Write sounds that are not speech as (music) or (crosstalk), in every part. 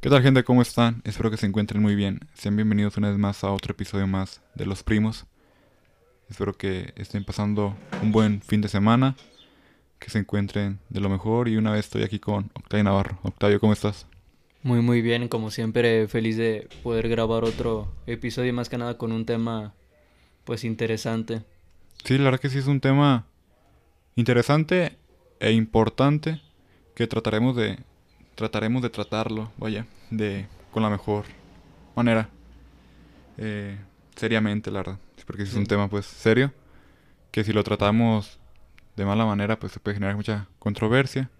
¿Qué tal gente? ¿Cómo están? Espero que se encuentren muy bien. Sean bienvenidos una vez más a otro episodio más de Los Primos. Espero que estén pasando un buen fin de semana, que se encuentren de lo mejor y una vez estoy aquí con Octavio Navarro. Octavio, ¿cómo estás? Muy muy bien, como siempre feliz de poder grabar otro episodio más que nada con un tema pues interesante. Sí, la verdad que sí es un tema interesante e importante que trataremos de trataremos de tratarlo, vaya, de con la mejor manera. Eh, seriamente, la verdad. Porque es un tema pues serio. Que si lo tratamos de mala manera, pues se puede generar mucha controversia.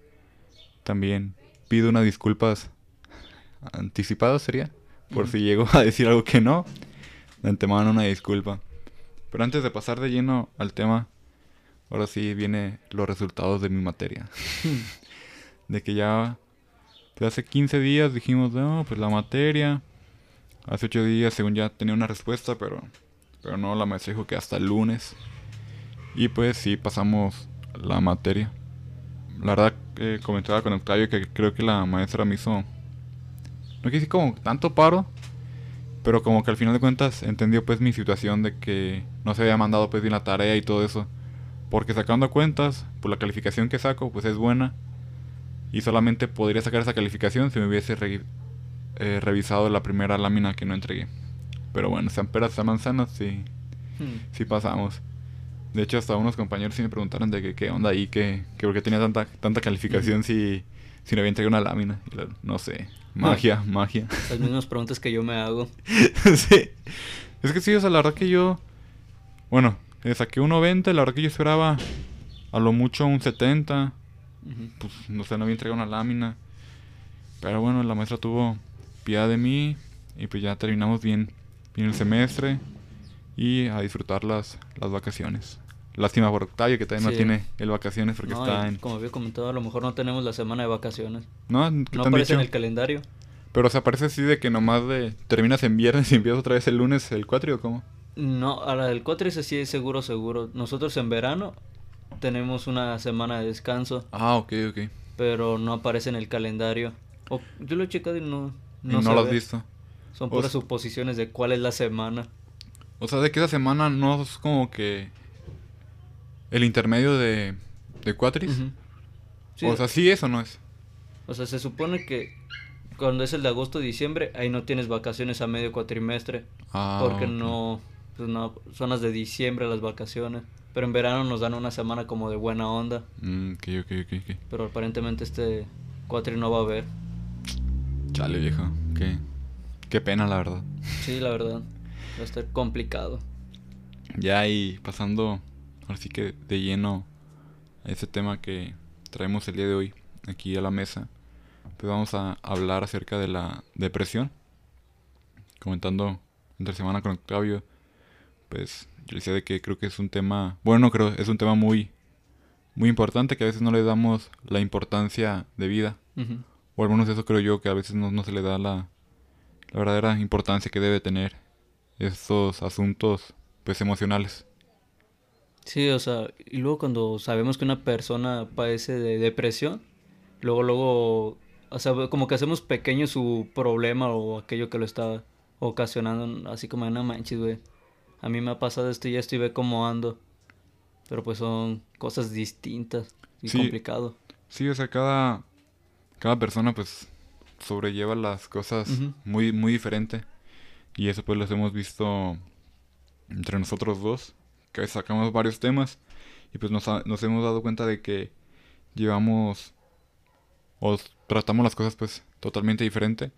También pido unas disculpas (laughs) anticipadas, sería. Por si llego a decir algo que no. De antemano una disculpa. Pero antes de pasar de lleno al tema, ahora sí viene los resultados de mi materia. (laughs) de que ya hace 15 días dijimos, no, pues la materia. Hace 8 días, según ya tenía una respuesta, pero, pero no, la maestra dijo que hasta el lunes. Y pues sí, pasamos la materia. La verdad, eh, comentaba con Octavio que creo que la maestra me hizo. No quise como tanto paro, pero como que al final de cuentas entendió pues mi situación de que no se había mandado pues bien la tarea y todo eso. Porque sacando cuentas, pues la calificación que saco pues es buena y solamente podría sacar esa calificación si me hubiese eh, revisado la primera lámina que no entregué. Pero bueno, sean peras, sean manzanas, sí, hmm. sí pasamos. De hecho, hasta unos compañeros sí me preguntaron de qué onda ahí, que, que por qué tenía tanta, tanta calificación si, si no había entregado una lámina. no sé, magia, magia. Las mismas preguntas que yo me hago. (laughs) sí. Es que sí, o sea, la verdad que yo... Bueno, saqué un 90, la verdad que yo esperaba a lo mucho un 70 pues no sé, no había entregado una lámina. Pero bueno, la maestra tuvo piedad de mí y pues ya terminamos bien, bien el semestre y a disfrutar las, las vacaciones. Lástima por Octavio que también no tiene el vacaciones porque está en... Como había comentado, a lo mejor no tenemos la semana de vacaciones. No, no aparece en el calendario. Pero se aparece así de que nomás de terminas en viernes y empiezas otra vez el lunes el 4 o cómo? No, a la del 4 es así, seguro, seguro. Nosotros en verano tenemos una semana de descanso. Ah, ok, ok. Pero no aparece en el calendario. yo lo he checado y no... No, no lo has visto. Son puras suposiciones de cuál es la semana. O sea, de que esa semana no es como que... El intermedio de... De Cuatris. O sea, ¿sí es o no es? O sea, se supone que cuando es el de agosto diciembre, ahí no tienes vacaciones a medio cuatrimestre. Ah, porque no, pues no, son las de diciembre las vacaciones. Pero en verano nos dan una semana como de buena onda. Mm, ok, ok, ok, Pero aparentemente este cuatri no va a haber. Chale, viejo. Qué, qué pena, la verdad. Sí, la verdad. Va a estar complicado. Ya, y pasando, ahora sí que de lleno a ese tema que traemos el día de hoy aquí a la mesa, pues vamos a hablar acerca de la depresión. Comentando entre semana con Octavio, pues yo decía de que creo que es un tema, bueno, creo, es un tema muy, muy importante que a veces no le damos la importancia de vida. O al menos eso creo yo, que a veces no, se le da la, la verdadera importancia que debe tener estos asuntos pues emocionales. Sí, o sea, y luego cuando sabemos que una persona padece de depresión, luego, luego, o sea, como que hacemos pequeño su problema o aquello que lo está ocasionando, así como, no manches, güey a mí me ha pasado esto y ya estoy ve cómo ando. Pero pues son cosas distintas y complicado. Sí, o sea, cada, cada persona pues sobrelleva las cosas muy, muy diferente. Y eso pues lo hemos visto entre nosotros dos, que sacamos varios temas y pues nos, nos hemos dado cuenta de que llevamos o tratamos las cosas pues totalmente diferente.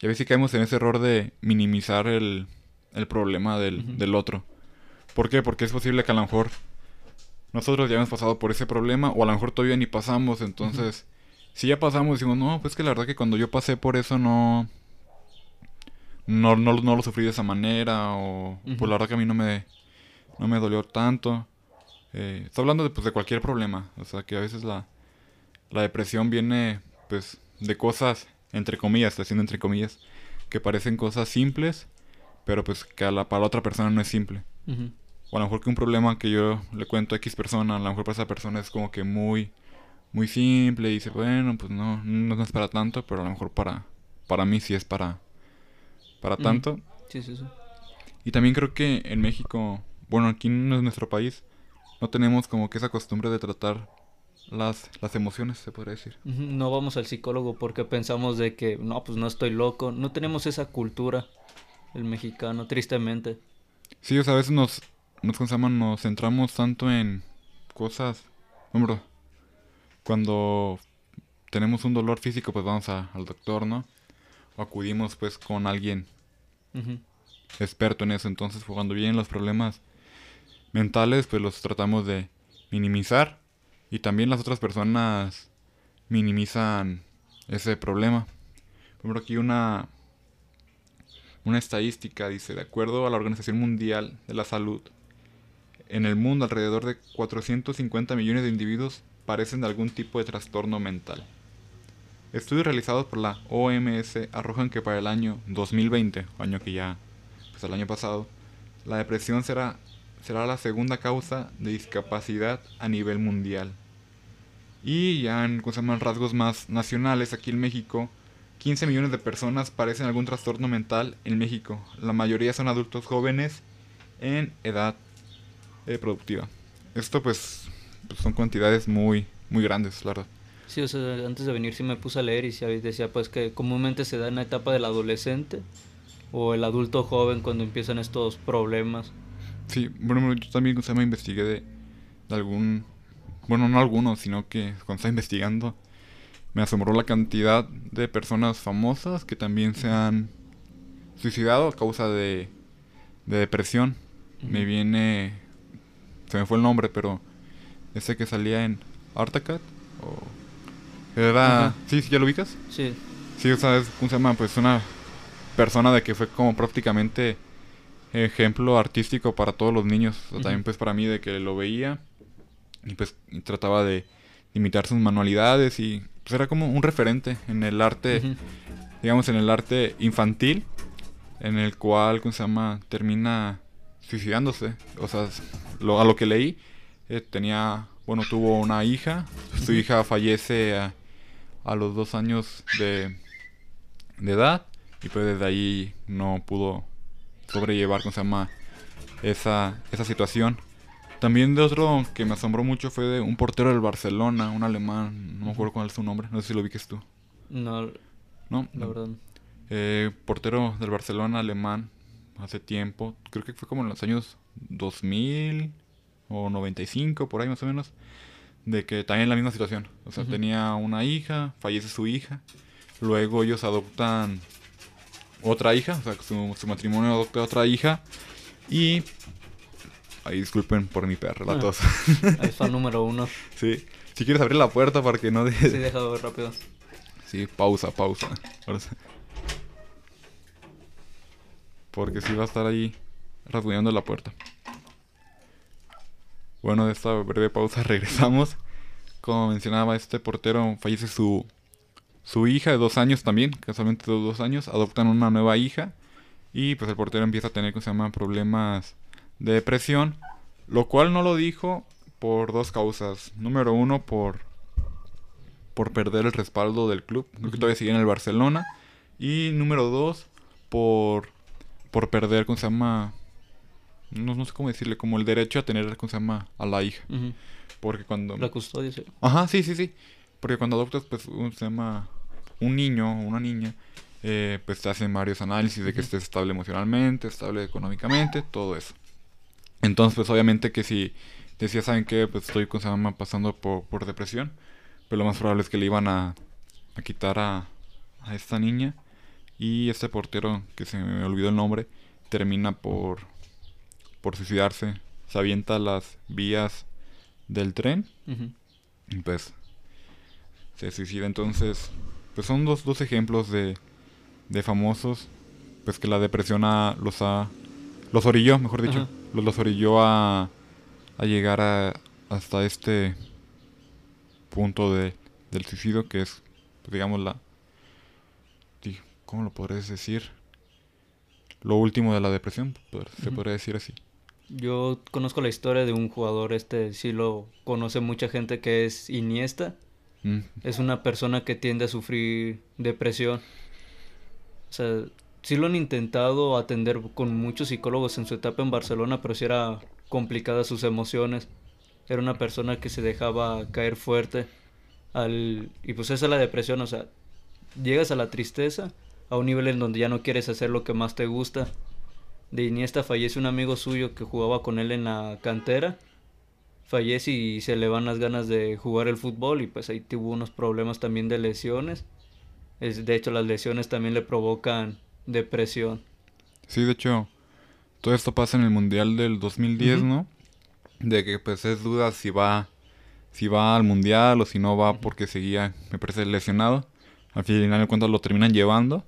Y a veces caemos en ese error de minimizar el, el problema del, del otro. ¿Por qué? Porque es posible que a lo mejor nosotros ya hemos pasado por ese problema o a lo mejor todavía ni pasamos, entonces si ya pasamos decimos, no, pues que la verdad que cuando yo pasé por eso no no, no, no lo sufrí de esa manera o pues la verdad que a mí no me no me dolió tanto. Eh, estoy hablando de, pues, de cualquier problema, o sea que a veces la, la depresión viene pues de cosas entre comillas, haciendo entre comillas, que parecen cosas simples, pero pues que a la, para la otra persona no es simple. O a lo mejor que un problema que yo le cuento a X persona, a lo mejor para esa persona es como que muy, muy simple y dice, bueno, pues no, no es para tanto, pero a lo mejor para, para mí sí es para, para tanto. Sí, sí, sí. Y también creo que en México, bueno, aquí en nuestro país, no tenemos como que esa costumbre de tratar las, las emociones, se podría decir. No vamos al psicólogo porque pensamos de que, no, pues no estoy loco. No tenemos esa cultura, el mexicano, tristemente. Sí, o sea, a veces nos, nos, nos centramos tanto en cosas, hombre, cuando tenemos un dolor físico, pues vamos a- al doctor, ¿no? O acudimos pues con alguien experto en eso. Entonces, cuando vienen los problemas mentales, pues los tratamos de minimizar. Y también las otras personas minimizan ese problema. Por ejemplo, aquí una, una estadística dice, de acuerdo a la Organización Mundial de la Salud, en el mundo alrededor de 450 millones de individuos padecen de algún tipo de trastorno mental. Estudios realizados por la OMS arrojan que para el año 2020, año que ya, pues el año pasado, la depresión será, será la segunda causa de discapacidad a nivel mundial. Y ya en rasgos más nacionales, aquí en México, 15 millones de personas padecen algún trastorno mental en México. La mayoría son adultos jóvenes en edad eh, productiva. Esto pues, pues son cantidades muy, muy grandes, la verdad. Sí, o sea, antes de venir sí me puse a leer y sí decía pues que comúnmente se da en la etapa del adolescente o el adulto joven cuando empiezan estos problemas. Sí, bueno, yo también se me investigué de, de algún, bueno, no alguno, sino que cuando estaba investigando me asombró la cantidad de personas famosas que también se han suicidado a causa de, de depresión. Me viene, se me fue el nombre, pero ese que salía en Artacat o era, sí, sí, ¿ya lo ubicas? Sí, Sí, o sea, es, ¿cómo se llama? Pues una persona de que fue como prácticamente ejemplo artístico para todos los niños. O sea, también pues para mí de que lo veía y pues y trataba de imitar sus manualidades y pues era como un referente en el arte, digamos en el arte infantil, en el cual, ¿cómo se llama? Termina suicidándose. O sea, lo, a lo que leí, eh, tenía, bueno, tuvo una hija, su hija fallece a, a los dos años de, de edad y pues desde ahí no pudo sobrellevar, ¿cómo se llama? Esa, esa situación. También de otro que me asombró mucho fue de un portero del Barcelona, un alemán, no me acuerdo cuál es su nombre, no sé si lo ubiques tú, no, ¿no? la verdad. Eh, portero del Barcelona alemán hace tiempo, creo que fue como en los años 2000 o 95, por ahí más o menos, de que también la misma situación. O sea, Ujú. tenía una hija, fallece su hija, luego ellos adoptan otra hija, o sea, su, su matrimonio adopta otra hija y... Ahí disculpen por mi perro, la Ah. tos. Ahí fan número uno. (laughs) sí. Si quieres abrir la puerta para que no Sí, deje... déjalo ver rápido. Sí, pausa, pausa. Sí. Porque si va a estar ahí rasguñando la puerta. Bueno, de esta breve pausa (laughs) regresamos. Como mencionaba, este portero fallece su, su hija de dos años también, casualmente de dos años. Adoptan una nueva hija. Y pues el portero empieza a tener, ¿cómo se llama? Problemas de depresión. Lo cual no lo dijo por dos causas. Número uno, por por perder el respaldo del club. Creo que todavía sigue en el Barcelona. Y número dos, por, por perder, ¿cómo se llama? No, no sé cómo decirle, como el derecho a tener, ¿cómo se llama? A la hija. Porque cuando... La custodia, sí. Ajá, sí, sí, sí. Porque cuando adoptas, pues, un, se llama un niño o una niña, eh, pues te hacen varios análisis de que estés estable emocionalmente, estable económicamente, todo eso. Entonces, pues, obviamente que si decía, ¿saben qué? Pues estoy, ¿cómo se llama? Pasando por, por depresión, pues lo más probable es que le iban a, a quitar a, a esta niña. Y este portero, que se me olvidó el nombre, termina por, por suicidarse. Se avienta a las vías del tren y pues se suicida entonces pues son dos, dos ejemplos de, de famosos pues que la depresión ha- los ha los orilló mejor dicho los orilló a, a llegar a, hasta este punto de, del suicidio que es pues, digamos la cómo lo podrías decir lo último de la depresión poder- se podría decir así. Yo conozco la historia de un jugador, este sí lo conoce mucha gente que es Iniesta. Mm, Es una persona que tiende a sufrir depresión. Sea, sí lo han intentado atender con muchos psicólogos en su etapa en Barcelona, pero sí era complicada sus emociones. Era una persona que se dejaba caer fuerte. Al, y pues esa es la depresión, o sea, llegas a la tristeza a un nivel en donde ya no quieres hacer lo que más te gusta. De Iniesta fallece un amigo suyo que jugaba con él en la cantera. Fallece y se le van las ganas de jugar el fútbol y pues ahí tuvo unos problemas también de lesiones. Es, de hecho las lesiones también le provocan depresión. Sí, de hecho, todo esto pasa en el Mundial del 2010, ¿no? De que pues es duda si va si va al Mundial o si no va porque seguía, me parece, lesionado. Al final de cuentas lo terminan llevando.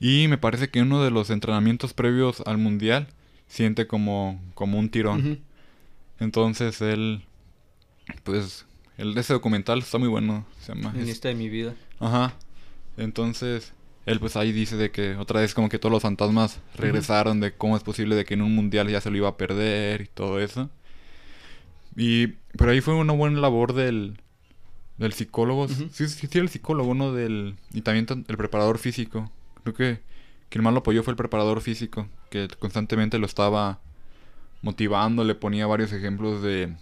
Y me parece que uno de los entrenamientos previos al Mundial siente como, como un tirón. Entonces él, pues, el de ese documental está muy bueno. Se llama... de mi vida. Ajá. Entonces, él pues ahí dice de que otra vez como que todos los fantasmas regresaron de cómo es posible de que en un mundial ya se lo iba a perder y todo eso. Y pero ahí fue una buena labor del, del psicólogo. sí, sí, sí, el psicólogo, ¿no? Del, y también el preparador físico. Creo que quien más lo apoyó fue el preparador físico, que constantemente lo estaba motivando, le ponía varios ejemplos de,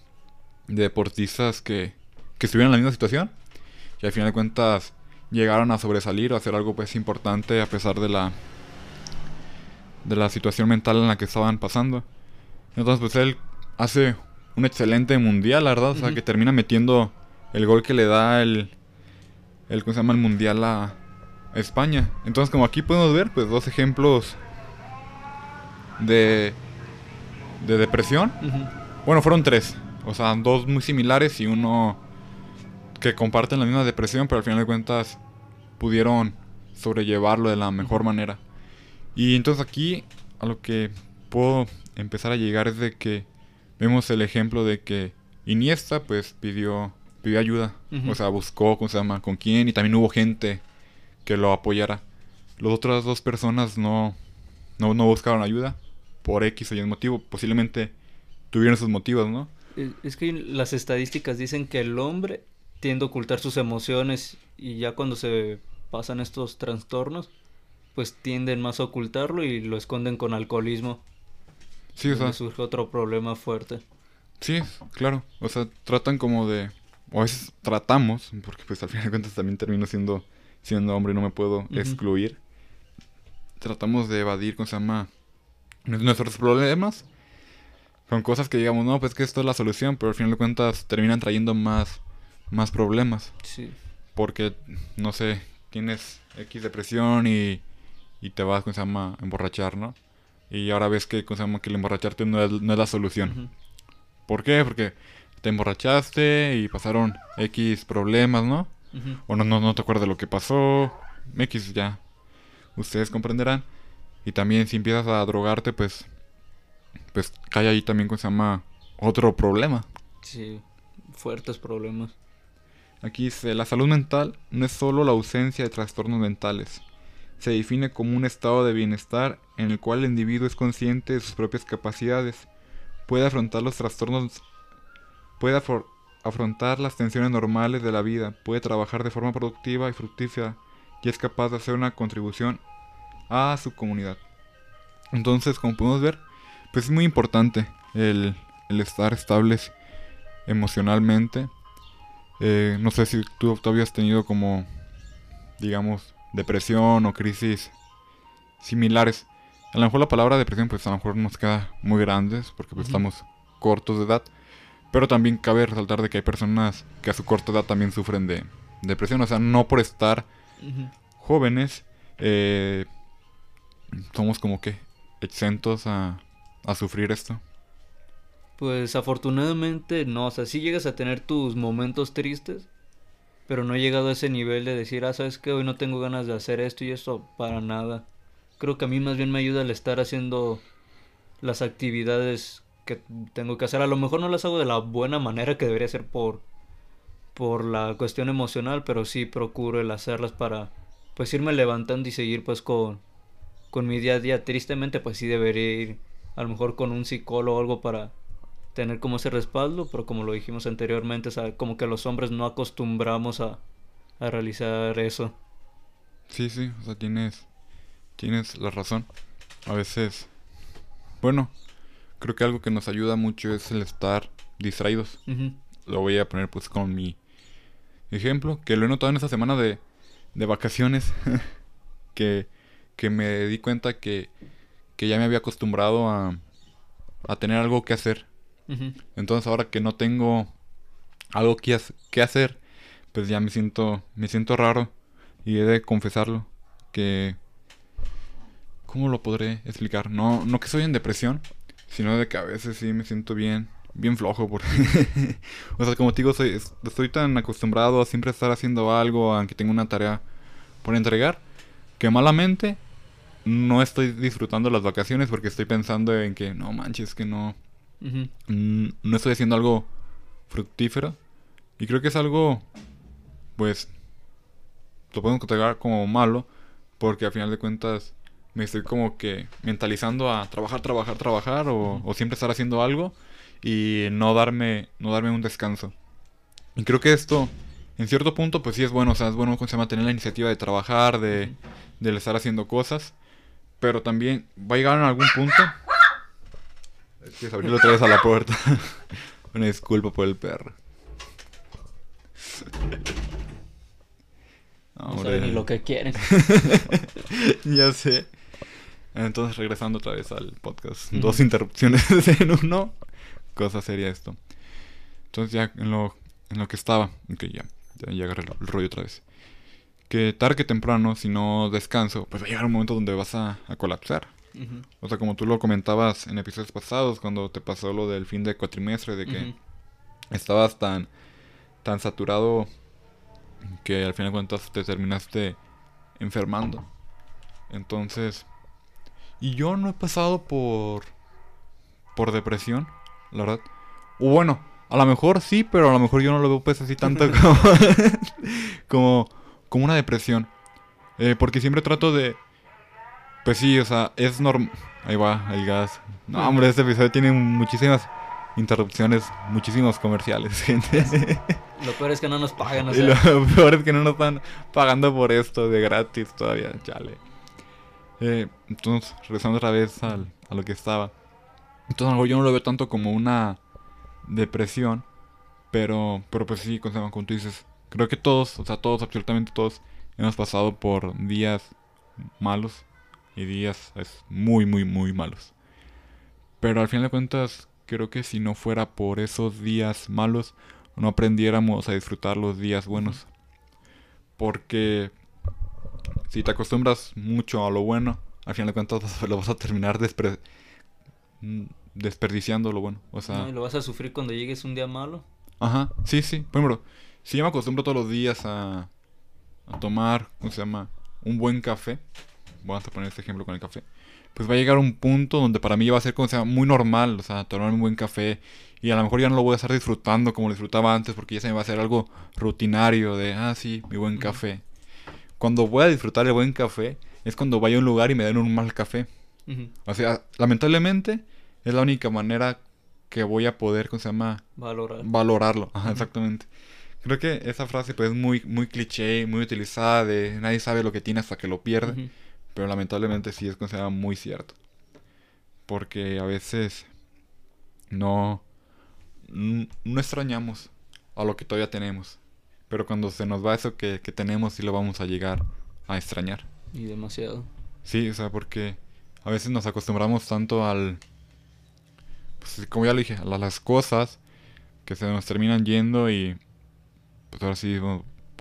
de deportistas que, que estuvieron en la misma situación. Y al final de cuentas llegaron a sobresalir, a hacer algo pues importante a pesar de la de la situación mental en la que estaban pasando. Entonces pues él hace un excelente mundial, la verdad, o sea, que termina metiendo el gol que le da el el ¿cómo se llama? el mundial a España. Entonces como aquí podemos ver pues dos ejemplos de de depresión. Bueno, fueron tres, o sea, dos muy similares y uno que comparten la misma depresión, pero al final de cuentas pudieron sobrellevarlo de la mejor manera. Y entonces aquí a lo que puedo empezar a llegar es de que vemos el ejemplo de que Iniesta pues pidió pidió ayuda, o sea, buscó, ¿cómo se llama? con quién y también hubo gente que lo apoyara. Las otras dos personas no no, no buscaron ayuda por X o Y motivo, posiblemente tuvieron sus motivos, ¿no? Es que las estadísticas dicen que el hombre tiende a ocultar sus emociones y ya cuando se pasan estos trastornos, pues tienden más a ocultarlo y lo esconden con alcoholismo. Sí, o sea. surge otro problema fuerte. Sí, claro. O sea, tratan como de. O a veces tratamos, porque pues al final de cuentas también termino siendo, siendo hombre y no me puedo excluir. Tratamos de evadir, ¿cómo se llama? Nuestros problemas con cosas que digamos, no, pues que esto es la solución, pero al final de cuentas terminan trayendo más más problemas. Sí. Porque, no sé, tienes X depresión y, y te vas, con se llama? emborrachar, ¿no? Y ahora ves que, con se llama? Que el emborracharte no es, no es la solución. ¿Por qué? Porque te emborrachaste y pasaron X problemas, ¿no? O no, no, no te acuerdas de lo que pasó. X ya. Ustedes comprenderán. Y también si empiezas a drogarte, pues... Pues cae ahí también, con se llama? Otro problema. Sí, fuertes problemas. Aquí dice, la salud mental no es solo la ausencia de trastornos mentales. Se define como un estado de bienestar en el cual el individuo es consciente de sus propias capacidades, puede afrontar los trastornos, puede afrontar las tensiones normales de la vida, puede trabajar de forma productiva y fructífera y es capaz de hacer una contribución a su comunidad. Entonces, como podemos ver, pues es muy importante el, el estar estables emocionalmente eh, no sé si tú, todavía has tenido como, digamos, depresión o crisis similares. A lo mejor la palabra depresión pues a lo mejor nos queda muy grandes porque pues, estamos cortos de edad. Pero también cabe resaltar de que hay personas que a su corta edad también sufren de depresión. O sea, no por estar jóvenes eh, somos como que exentos a, a sufrir esto. Pues afortunadamente no, o sea, sí llegas a tener tus momentos tristes, pero no he llegado a ese nivel de decir, ah, sabes que hoy no tengo ganas de hacer esto y esto para nada. Creo que a mí más bien me ayuda el estar haciendo las actividades que tengo que hacer. A lo mejor no las hago de la buena manera que debería ser por, por la cuestión emocional, pero sí procuro el hacerlas para pues irme levantando y seguir pues con, con mi día a día. Tristemente pues sí debería ir a lo mejor con un psicólogo o algo para tener como ese respaldo, pero como lo dijimos anteriormente, o sea, como que los hombres no acostumbramos a, a realizar eso. Sí, sí, o sea, tienes, tienes la razón. A veces, bueno, creo que algo que nos ayuda mucho es el estar distraídos. Lo voy a poner pues con mi ejemplo, que lo he notado en esta semana de, de vacaciones, (laughs) que, que me di cuenta que, que ya me había acostumbrado a, a tener algo que hacer. Entonces ahora que no tengo algo que, hacer, pues ya me siento, me siento raro y he de confesarlo que ¿cómo lo podré explicar? No, no que soy en depresión, sino de que a veces sí me siento bien, bien flojo porque (laughs) o sea, como te digo, soy, estoy tan acostumbrado a siempre estar haciendo algo, aunque tengo una tarea por entregar, que malamente no estoy disfrutando las vacaciones porque estoy pensando en que no manches, que no no estoy haciendo algo fructífero. Y creo que es algo pues lo podemos considerar como malo porque al final de cuentas me estoy como que mentalizando a trabajar, trabajar, trabajar o, siempre estar haciendo algo y no darme, no darme un descanso. Y creo que esto, en cierto punto, pues sí es bueno, o sea, es bueno se tener la iniciativa de trabajar, de, de estar haciendo cosas, pero también va a llegar en algún punto... Es que abrirlo otra vez a la puerta. (laughs) Una disculpa por el perro. (laughs) No, sé ni lo que quieren. (laughs) ya sé. Entonces, regresando otra vez al podcast. Dos interrupciones en uno. Cosa sería esto. Entonces, ya en lo, en lo que estaba. Ok, ya. Ya, agarré el, rollo otra vez. Que tarde que temprano, si no descanso, pues va a llegar un momento donde vas a, colapsar. O sea, como tú lo comentabas en episodios pasados, cuando te pasó lo del fin de cuatrimestre, de que estabas tan, tan saturado que al final de cuentas te terminaste enfermando. Entonces, y yo no he pasado por por depresión, la verdad. O bueno, a lo mejor sí, pero a lo mejor yo no lo veo pues así tanto (laughs) (laughs) como como, una depresión. Eh, porque siempre trato de pues sí, o sea, es normal. Ahí va el gas. No, hombre, este episodio tiene muchísimas interrupciones, muchísimos comerciales, (laughs) gente. Lo peor es que no nos pagan, o sea. lo (laughs) peor es que no nos están pagando por esto de gratis todavía, chale. Eh, entonces, regresando otra vez al, a lo que estaba. Entonces, yo no lo veo tanto como una depresión, pero, pero pues sí, como tú dices, creo que todos, o sea, todos, absolutamente todos, hemos pasado por días malos y días es muy, muy, muy malos. Pero al final de cuentas, creo que si no fuera por esos días malos, no aprendiéramos a disfrutar los días buenos. Porque si te acostumbras mucho a lo bueno, al final de cuentas (laughs) lo vas a terminar desperdiciando lo bueno. O sea, ¿Y lo vas a sufrir cuando llegues un día malo? Ajá, sí, sí. Por ejemplo, si yo me acostumbro todos los días a, a tomar, ¿cómo se llama? Un buen café. Vamos a poner este ejemplo con el café pues va a llegar un punto donde para mí va a ser como sea muy normal, o sea, tomar un buen café y a lo mejor ya no lo voy a estar disfrutando como lo disfrutaba antes porque ya se me va a hacer algo rutinario de, ah, sí, mi buen café. Cuando voy a disfrutar el buen café es cuando vaya a un lugar y me den un mal café. O sea, lamentablemente es la única manera que voy a poder, ¿cómo se llama? Valorar. Valorarlo, Ajá, exactamente. Creo que esa frase pues es muy, muy cliché, muy utilizada de nadie sabe lo que tiene hasta que lo pierde. Pero lamentablemente sí es considerado muy cierto. Porque a veces no, no extrañamos a lo que todavía tenemos. Pero cuando se nos va eso que, tenemos, sí lo vamos a llegar a extrañar. Y demasiado. Sí, o sea, porque a veces nos acostumbramos tanto al... Pues como ya lo dije, a las cosas que se nos terminan yendo y pues ahora sí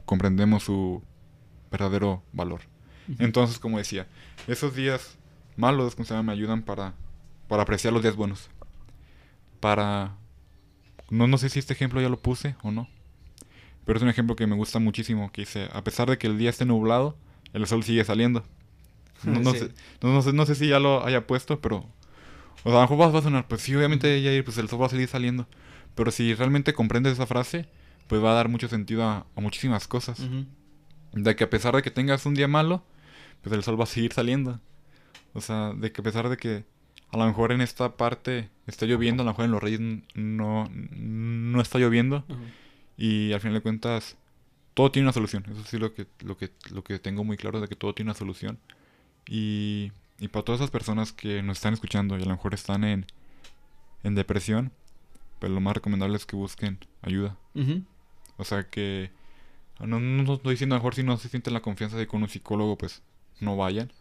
comprendemos su verdadero valor. Entonces, como decía, esos días malos, me ayudan para, para apreciar los días buenos. Para... No, no sé si este ejemplo ya lo puse o no. Pero es un ejemplo que me gusta muchísimo, que dice, a pesar de que el día esté nublado, el sol sigue saliendo. (laughs) No, no, sé, no, sé, si ya lo haya puesto, pero... O sea, a lo mejor va a sonar, pues sí, obviamente ya pues el sol va a seguir saliendo. Pero si realmente comprendes esa frase, pues va a dar mucho sentido a, muchísimas cosas. De que a pesar de que tengas un día malo, pues el sol va a seguir saliendo. O sea, de que a pesar de que a lo mejor en esta parte está lloviendo, a lo mejor en los reyes no, no está lloviendo. Y al final de cuentas, todo tiene una solución. Eso sí lo que, lo que, lo que tengo muy claro de que todo tiene una solución. Y, y para todas esas personas que nos están escuchando y a lo mejor están en, en depresión, pues lo más recomendable es que busquen ayuda. O sea que no, no estoy diciendo a lo mejor si no se sienten la confianza de ir con un psicólogo, pues no vayan.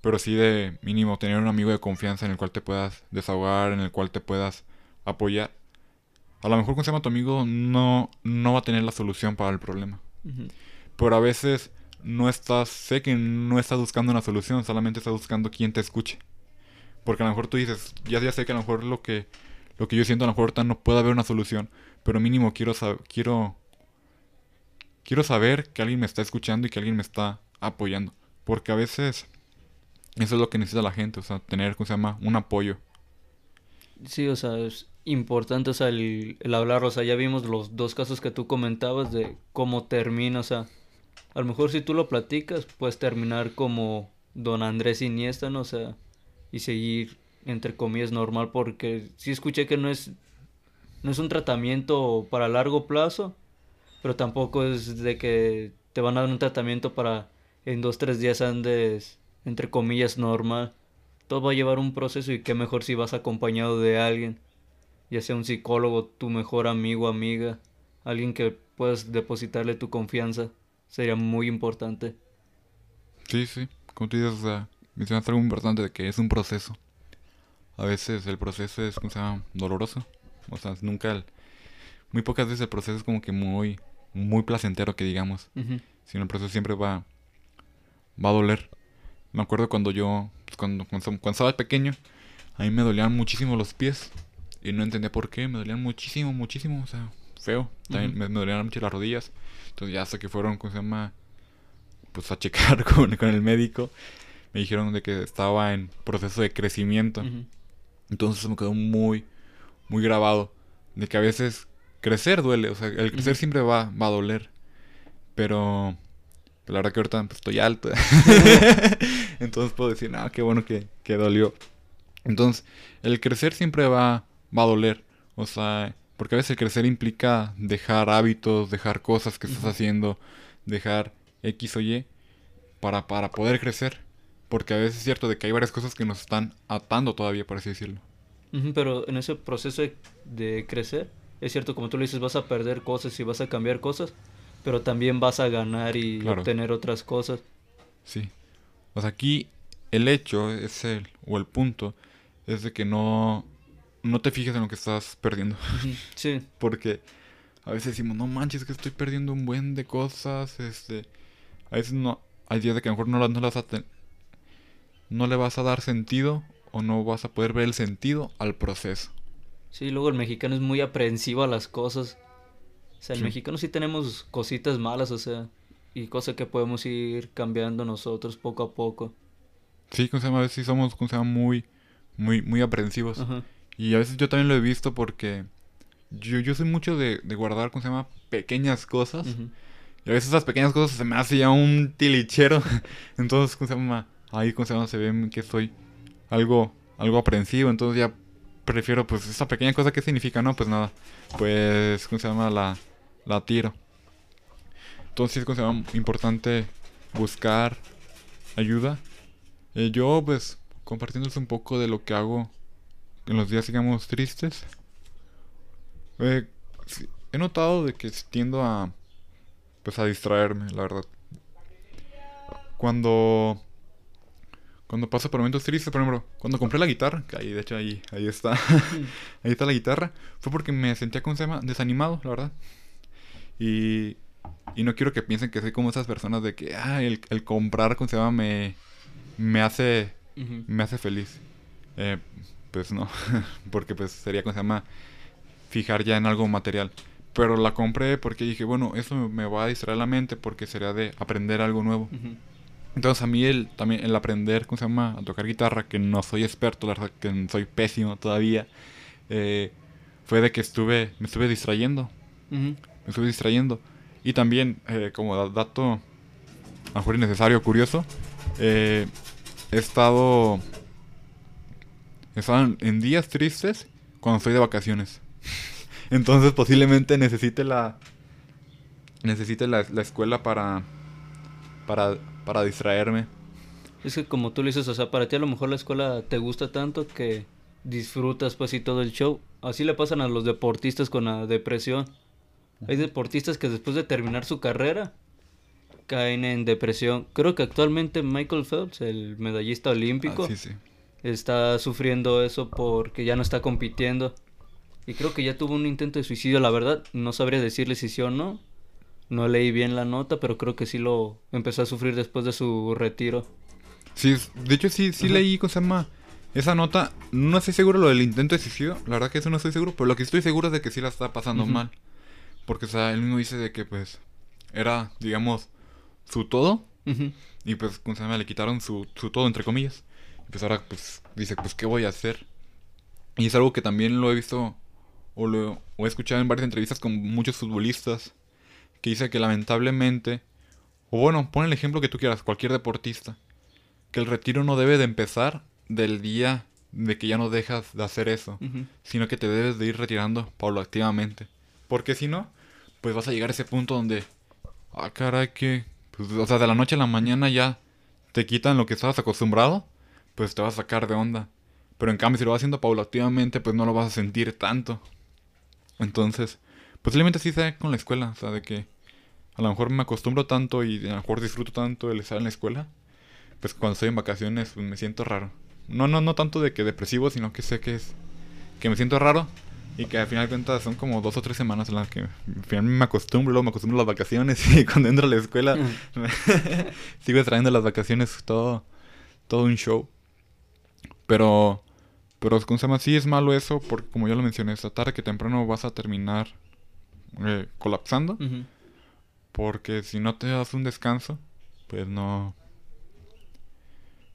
Pero sí de mínimo tener un amigo de confianza en el cual te puedas desahogar, en el cual te puedas apoyar. A lo mejor con se llama tu amigo no, no va a tener la solución para el problema. Pero a veces no estás, sé que no estás buscando una solución, solamente estás buscando quien te escuche. Porque a lo mejor tú dices, ya, ya sé que a lo mejor lo que, lo que yo siento a lo mejor ahorita no puede haber una solución, pero mínimo quiero, quiero, quiero saber que alguien me está escuchando y que alguien me está apoyando. Porque a veces eso es lo que necesita la gente, o sea, tener, ¿cómo se llama? Un apoyo. Sí, o sea, es importante, o sea, el, el hablar, o sea, ya vimos los dos casos que tú comentabas de cómo termina, o sea, a lo mejor si tú lo platicas, puedes terminar como don Andrés Iniesta, ¿no? O sea, y seguir, entre comillas, normal, porque sí escuché que no es, no es un tratamiento para largo plazo, pero tampoco es de que te van a dar un tratamiento para en dos, tres días andes, entre comillas, normal. Todo va a llevar un proceso y qué mejor si vas acompañado de alguien, ya sea un psicólogo, tu mejor amigo, amiga, alguien que puedas depositarle tu confianza, sería muy importante. Sí, sí, como tú dices, o sea, mencionaste algo importante de que es un proceso. A veces el proceso es, ¿cómo se llama? Doloroso. O sea, nunca, el- muy pocas veces el proceso es como que muy, muy placentero que digamos. Ujú, Sino el proceso siempre va, va a doler. Me acuerdo cuando yo, pues, cuando, cuando, cuando estaba pequeño, a mí me dolían muchísimo los pies. Y no entendía por qué, me dolían muchísimo, muchísimo, o sea, feo. También Ujú. me, me dolían mucho las rodillas. Entonces ya hasta que fueron, ¿cómo se llama? Pues a checar (laughs) con, con el médico. Me dijeron de que estaba en proceso de crecimiento. ujú. Entonces se me quedó muy, muy grabado. De que a veces crecer duele. O sea, el crecer siempre va, va a doler. Pero la verdad que ahorita pues, estoy alto. (laughs) Entonces puedo decir, no, qué bueno que, que dolió. Entonces, el crecer siempre va, va a doler. O sea, porque a veces el crecer implica dejar hábitos, dejar cosas que estás haciendo, dejar X o Y para, para poder crecer. Porque a veces es cierto de que hay varias cosas que nos están atando todavía, por así decirlo. Pero en ese proceso de, de crecer, es cierto, como tú le dices, vas a perder cosas y vas a cambiar cosas, pero también vas a ganar y Claro. obtener otras cosas. Sí. O sea, aquí el hecho es el, o el punto, es de que no, no te fijes en lo que estás perdiendo. (laughs) Sí, Porque a veces decimos, no manches, que estoy perdiendo un buen de cosas. Este, a veces no, hay días de que a lo mejor no, la- no, las no le vas a dar sentido o no vas a poder ver el sentido al proceso. Sí, luego el mexicano es muy aprensivo a las cosas. O sea, el Sí. mexicano sí tenemos cositas malas, o sea, y cosas que podemos ir cambiando nosotros poco a poco. Sí, ¿cómo se llama? A veces sí somos, ¿cómo se llama? Muy, muy, muy aprensivos. Ajá. Y a veces yo también lo he visto porque yo, yo soy mucho de, de guardar, ¿cómo se llama? Pequeñas cosas. Y a veces esas pequeñas cosas se me hace ya un tilichero. (laughs) Entonces, ¿cómo se llama? Ahí, ¿cómo se llama? Se ve que soy algo, algo aprensivo. Entonces ya prefiero, pues, esa pequeña cosa, ¿qué significa? No, pues nada. Pues, ¿cómo se llama? La, la tiro. Entonces, es ¿cómo se llama? Importante buscar ayuda. Eh, yo, pues, compartiéndoles un poco de lo que hago en los días, digamos, tristes. Eh, he notado de que tiendo a pues a distraerme, la verdad. Cuando cuando paso por momentos tristes, por ejemplo, cuando compré la guitarra, que ahí de hecho ahí ahí está. (laughs) ahí está la guitarra, fue porque me sentía como se llama desanimado, la verdad. Y y no quiero que piensen que soy como esas personas de que ah, el, el comprar como se llama me me hace me hace feliz. Eh, pues no, (laughs) porque pues sería como se llama fijar ya en algo material. Pero la compré porque dije, bueno, eso me va a distraer la mente porque sería de aprender algo nuevo. Ujú. Entonces a mí el, también el aprender, ¿cómo se llama? A tocar guitarra, que no soy experto, la verdad que soy pésimo todavía, eh, fue de que estuve, me estuve distrayendo, me estuve distrayendo. Y también, eh, como da- dato, a lo mejor innecesario, curioso, eh, he estado, he estado en- en días tristes cuando estoy de vacaciones. (laughs) Entonces posiblemente necesite la, necesite la, la escuela para, para, para distraerme. Es que como tú le dices, o sea, para ti a lo mejor la escuela te gusta tanto que disfrutas pues y todo el show. Así le pasan a los deportistas con la depresión. Hay deportistas que después de terminar su carrera caen en depresión. Creo que actualmente Michael Phelps, el medallista olímpico, Ah, sí, sí. está sufriendo eso porque ya no está compitiendo. Y creo que ya tuvo un intento de suicidio, la verdad. No sabría decirle si sí o no. No leí bien la nota, pero creo que sí lo empezó a sufrir después de su retiro. Sí, de hecho sí, sí leí, ¿cómo se llama? Esa nota, no estoy seguro lo del intento de suicidio, la verdad que eso no estoy seguro, pero lo que estoy seguro es de que sí la está pasando mal. Porque, o sea, él mismo dice de que, pues, era, digamos, su todo, y pues, ¿cómo se llama? Le quitaron su, su todo, entre comillas. Y pues ahora, pues, dice, pues, ¿qué voy a hacer? Y es algo que también lo he visto, o lo o he escuchado en varias entrevistas con muchos futbolistas, que dice que lamentablemente, o bueno, pon el ejemplo que tú quieras, cualquier deportista, que el retiro no debe de empezar del día de que ya no dejas de hacer eso, sino que te debes de ir retirando paulativamente. Porque si no, pues vas a llegar a ese punto donde, ah, caray, que, pues, o sea, de la noche a la mañana ya te quitan lo que estabas acostumbrado, pues te vas a sacar de onda. Pero en cambio, si lo vas haciendo paulativamente, pues no lo vas a sentir tanto. Entonces, posiblemente sí sea con la escuela, o sea, de que a lo mejor me acostumbro tanto y a lo mejor disfruto tanto el estar en la escuela, pues cuando estoy en vacaciones pues, me siento raro. No, no, no tanto de que depresivo, sino que sé que es que me siento raro y que al final de cuentas son como dos o tres semanas en las que al final me acostumbro, luego me acostumbro a las vacaciones (laughs) y cuando entro a la escuela (laughs) sigo extrayendo las vacaciones todo, todo un show. Pero, pero ¿cómo se llama? Sí es malo eso porque como ya lo mencioné, esta tarde que temprano vas a terminar eh, colapsando. Porque si no te das un descanso, pues no.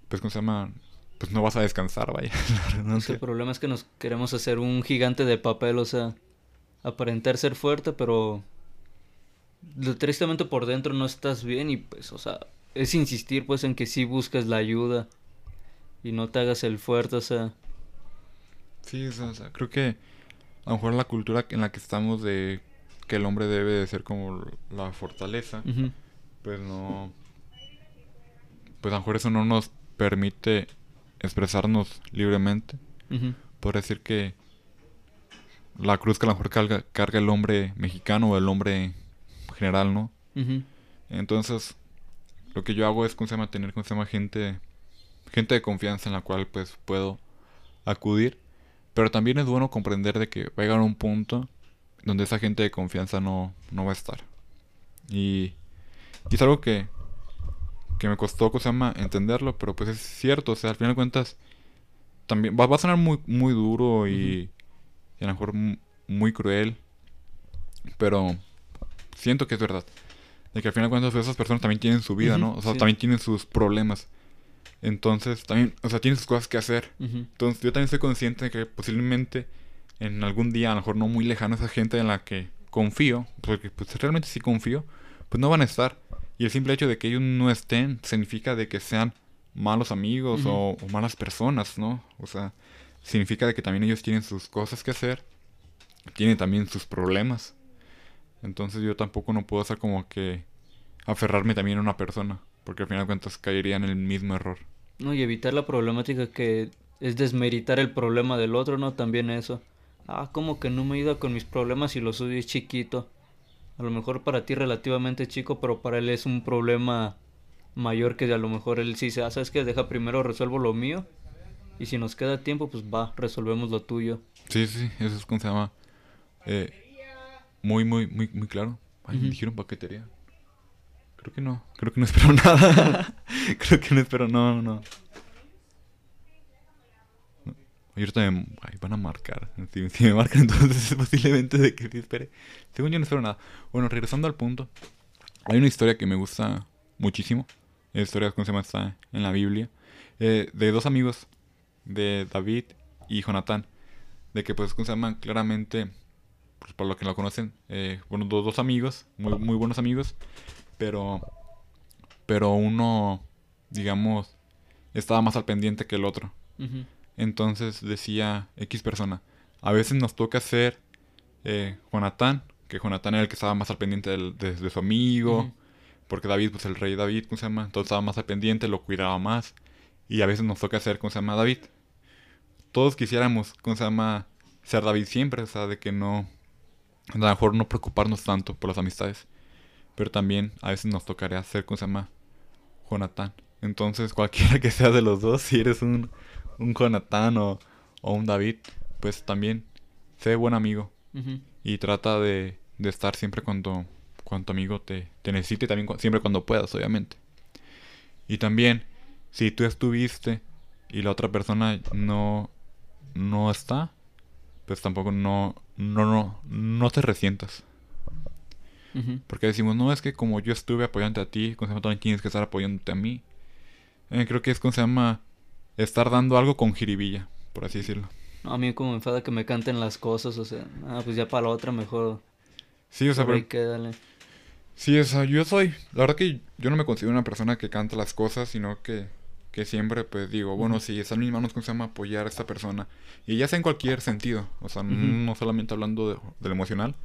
Pues, ¿cómo se llama? Pues no vas a descansar, vaya. (laughs) Es el problema es que nos queremos hacer un gigante de papel, o sea, aparentar ser fuerte, pero tristemente por dentro no estás bien y pues, o sea, es insistir pues en que sí busques la ayuda y no te hagas el fuerte, o sea, Sí, o sea, creo que a lo mejor la cultura en la que estamos de que el hombre debe de ser como la fortaleza, pues no. Pues a lo mejor eso no nos permite expresarnos libremente. ujú, Por decir que la cruz que a lo mejor carga, carga el hombre mexicano o el hombre general, ¿no? Entonces, lo que yo hago es, ¿cómo se llama? Tener, ¿cómo se llama? Gente, gente de confianza en la cual, pues, puedo acudir. Pero también es bueno comprender de que va a llegar un punto donde esa gente de confianza no, no va a estar. Y, y es algo que, que me costó. Entenderlo, pero pues es cierto. O sea, al final de cuentas, también va, va a sonar muy, muy duro y, y a lo mejor mu- muy cruel. Pero siento que es verdad. De que al final de cuentas esas personas también tienen su vida, ¿no? O sea, sí. también tienen sus problemas. Entonces, también, o sea, tienen sus cosas que hacer. Entonces, yo también soy consciente de que posiblemente en algún día, a lo mejor no muy lejano, esa gente en la que confío, porque pues realmente sí confío, pues no van a estar. Y el simple hecho de que ellos no estén significa de que sean malos amigos o malas personas, ¿no? O sea, significa de que también ellos tienen sus cosas que hacer, tienen también sus problemas. Entonces yo tampoco no puedo hacer como que aferrarme también a una persona, porque al final de cuentas caería en el mismo error. No, y evitar la problemática que es desmeritar el problema del otro, ¿no? También eso. Ah, como que no me ayuda con mis problemas y lo suyo es chiquito. A lo mejor para ti relativamente chico, pero para él es un problema mayor que a lo mejor él sí dice, ah, ¿sabes qué? Deja primero resuelvo lo mío. Y si nos queda tiempo, pues va, resolvemos lo tuyo. Sí, sí, eso es como se llama. Eh, muy, muy, muy, muy claro. Ay, me dijeron paquetería. Creo que no, creo que no espero (laughs) nada. creo que no espero, no, no. No. Y ahorita me ay, van a marcar. Si, me marcan, (laughs) entonces es posiblemente de que espere. Según yo no espero nada. Bueno, regresando al punto. Hay una historia que me gusta muchísimo. La historia, ¿cómo se llama? Está en la Biblia. eh, de dos amigos. De David y Jonatán. De que, pues, ¿cómo se llaman? Claramente, pues, por lo que lo conocen, eh, bueno, dos, dos amigos, muy, muy buenos amigos. Pero, pero uno, digamos, estaba más al pendiente que el otro. Ujú, Entonces decía X persona, a veces nos toca ser eh, Jonatán, que Jonatán era el que estaba más al pendiente del- de, de su amigo. Porque David, pues el rey David, ¿cómo se llama? Entonces estaba más al pendiente, lo cuidaba más. Y a veces nos toca ser, ¿cómo se llama? David. Todos quisiéramos, ¿cómo se llama? Ser David siempre, o sea, de que no... A lo mejor no preocuparnos tanto por las amistades. Pero también a veces nos tocaría ser, ¿cómo se llama? Jonathan. Entonces, cualquiera que sea de los dos, si eres un, un Jonathan o, o un David, pues también sé buen amigo. Y trata de, de estar siempre cuando, cuando tu amigo te, te necesite, también cu- siempre cuando puedas, obviamente. Y también, si tú estuviste y la otra persona no, no está, pues tampoco no, no, no, no te resientas. Porque decimos, no, es que como yo estuve apoyándote a ti, con se llama, también tienes que estar apoyándote a mí. Eh, creo que es como se llama estar dando algo con jiribilla, por así decirlo. No, a mí como me enfada que me canten las cosas, o sea, ah, pues ya para la otra mejor. Sí, o sea, pero- quédale. Sí, o sea, yo soy, la verdad que yo no me considero una persona que canta las cosas, sino que, que siempre pues digo, bueno, Ujú. si está en mis manos, ¿cómo se llama? Apoyar a esta persona. Y ya sea en cualquier sentido, o sea, no solamente hablando de, del emocional,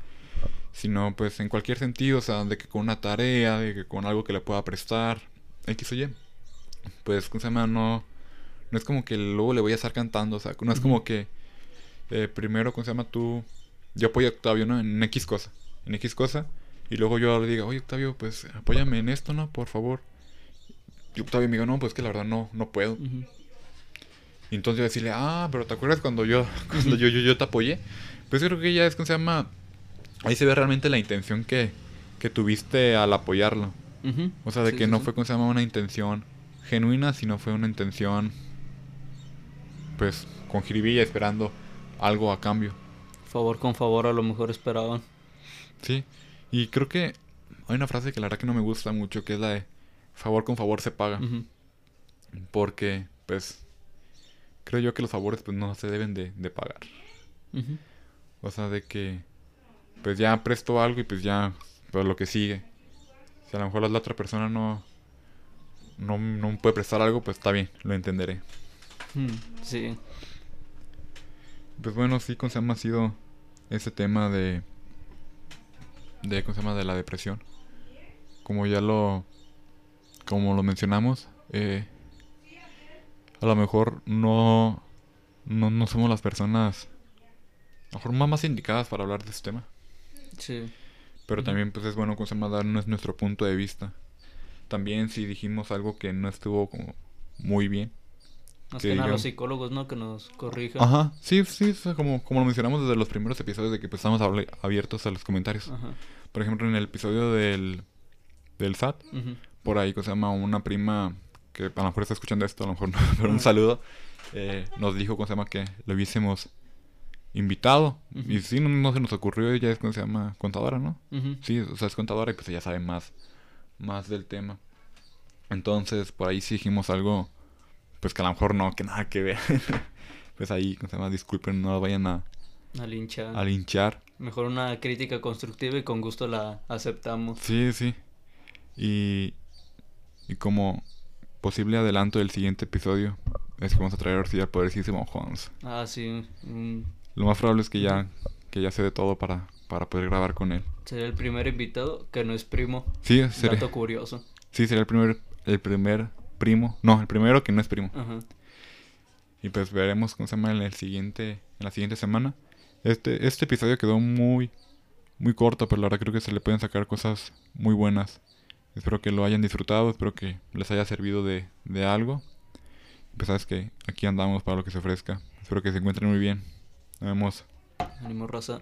sino pues en cualquier sentido, o sea, de que con una tarea, de que con algo que le pueda prestar, X o Y. Pues, ¿cómo se llama? No, no es como que luego le voy a estar cantando, o sea, no es como que eh, primero, ¿cómo se llama? Tú, yo apoyo a Octavio, ¿no? En X cosa, en X cosa. Y luego yo le diga, oye Octavio, pues apóyame en esto, ¿no? Por favor. Y Octavio me diga, no, pues que la verdad no, no puedo. Ujú. Y entonces yo decirle, ah, pero ¿te acuerdas cuando yo, (laughs) cuando yo, yo, yo te apoyé? Pues creo que ya es que se llama. Ahí se ve realmente la intención que, que tuviste al apoyarlo. O sea, de Sí, que sí, no sí. fue como se llama una intención genuina, sino fue una intención, pues, con jiribilla esperando algo a cambio. Favor con favor a lo mejor esperaban. Sí. Y creo que hay una frase que la verdad que no me gusta mucho, que es la de favor con favor se paga. Porque, pues, creo yo que los favores pues no se deben de, de pagar. O sea, de que, pues ya presto algo y pues ya, pues lo que sigue. Si a lo mejor la otra persona no, no, no puede prestar algo, pues está bien, lo entenderé. Mm, Sí. Pues bueno, sí, ¿cómo se llama? Ha sido ese tema de, de, ¿cómo se llama? De la depresión. Como ya lo, como lo mencionamos, eh, a lo mejor no, no, no somos las personas, a lo mejor más, más indicadas para hablar de este tema. Sí. Pero Ujú. también pues es bueno ¿cómo se llama? darnos nuestro punto de vista. También si dijimos algo que no estuvo como muy bien. Más que que nada los psicólogos, ¿no? Que nos corrijan. Ajá, sí, sí, o sea, como, como lo mencionamos desde los primeros episodios de que pues estamos abiertos a los comentarios. Ajá. Por ejemplo, en el episodio del, del SAT, por ahí que se llama una prima que a lo mejor está escuchando esto, a lo mejor no, (laughs) pero un saludo, eh, nos dijo cómo se llama que lo hubiésemos invitado. Y sí, no, no se nos ocurrió, ella es como se llama contadora, ¿no? Sí, o sea, es contadora y pues ella sabe más, más del tema. Entonces, por ahí sí dijimos algo, pues que a lo mejor no, que nada que ver. (laughs) pues ahí, ¿cómo se llama? Disculpen, no vayan a, A linchar. a linchar. Mejor una crítica constructiva y con gusto la aceptamos. Sí, sí. Y, y como posible adelanto del siguiente episodio, es que vamos a traer sí al poderosísimo Hans. Ah, sí. mm, Lo más probable es que ya, que ya se dé todo para, para poder grabar con él. sería el primer invitado que no es primo. Sí, sería, Dato curioso. sí, sería el primer, el primer primo. No, el primero que no es primo. Ajá. Y pues veremos cómo se llama en el siguiente, en la siguiente semana. Este, este episodio quedó muy, muy corto, pero la verdad creo que se le pueden sacar cosas muy buenas. Espero que lo hayan disfrutado, espero que les haya servido de, de algo. Pues sabes que aquí andamos para lo que se ofrezca. Espero que se encuentren muy bien. Nos vemos. Ánimo, raza.